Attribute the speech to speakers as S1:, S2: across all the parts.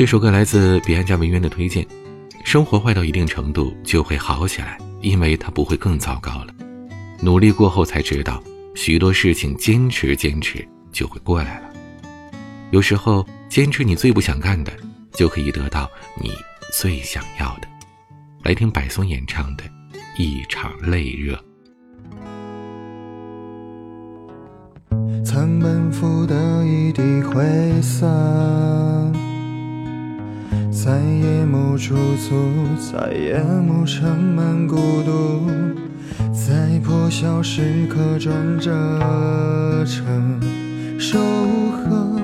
S1: 这首歌来自彼岸家文渊的推荐。生活坏到一定程度就会好起来，因为它不会更糟糕了。努力过后才知道，许多事情坚持坚持就会过来了。有时候坚持你最不想干的，就可以得到你最想要的。来听百松演唱的《一场泪热》。
S2: 曾奔赴的一地挥散。在夜幕驻足，在夜幕盛满孤独，在破晓时刻转折成柔和。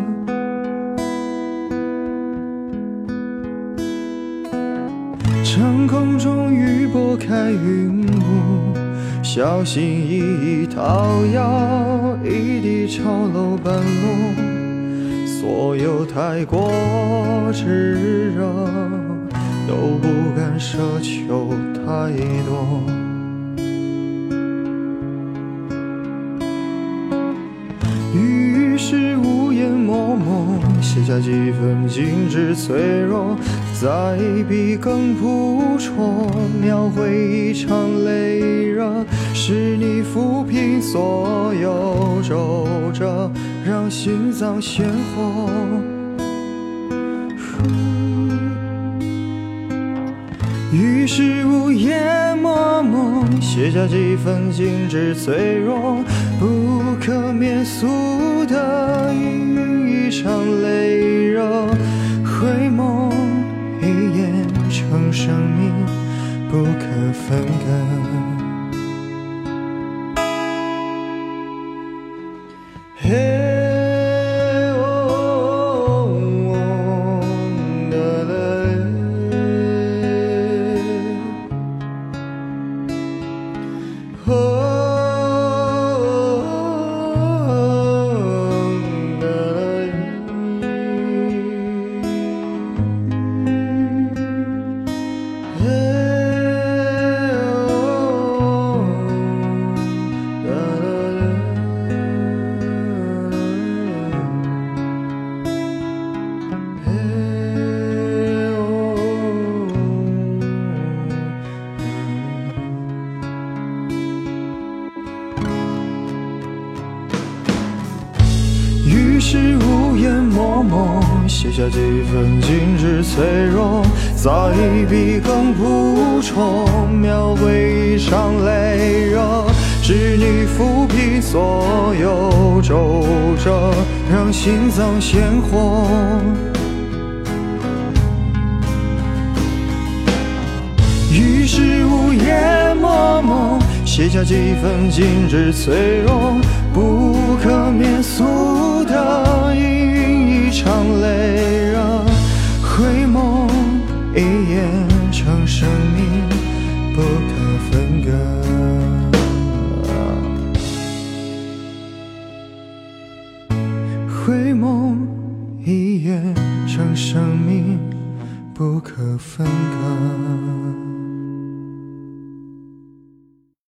S2: 长空中雨拨开云雾，小心翼翼讨要，一地潮楼半落。所有太过炙热，都不敢奢求太多。于是无言默默写下几分精致脆弱，在笔耕铺辍，描绘一场泪热，是你抚平所有皱褶。让心脏鲜活，于是午夜默默写下几分精致脆弱，不可免俗的一场泪热，不可分割。是无言默默写下几分精致脆弱，在笔耕铺辍，描绘一场泪热，是你抚平所有皱褶，让心脏鲜活。于是无言默默写下几分精致脆弱，一眼成生命不可分割。回眸一眼成生命不可分割。